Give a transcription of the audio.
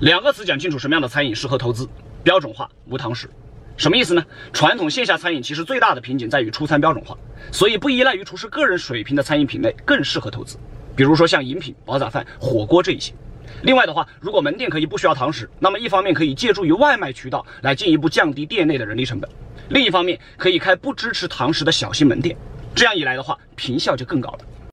两个词讲清楚什么样的餐饮适合投资，标准化无堂食。什么意思呢？传统线下餐饮其实最大的瓶颈在于出餐标准化，所以不依赖于厨师个人水平的餐饮品类更适合投资。比如说像饮品、煲仔饭、火锅这一些。另外的话，如果门店可以不需要堂食，那么一方面可以借助于外卖渠道来进一步降低店内的人力成本，另一方面可以开不支持堂食的小型门店。这样一来的话，坪效就更高了。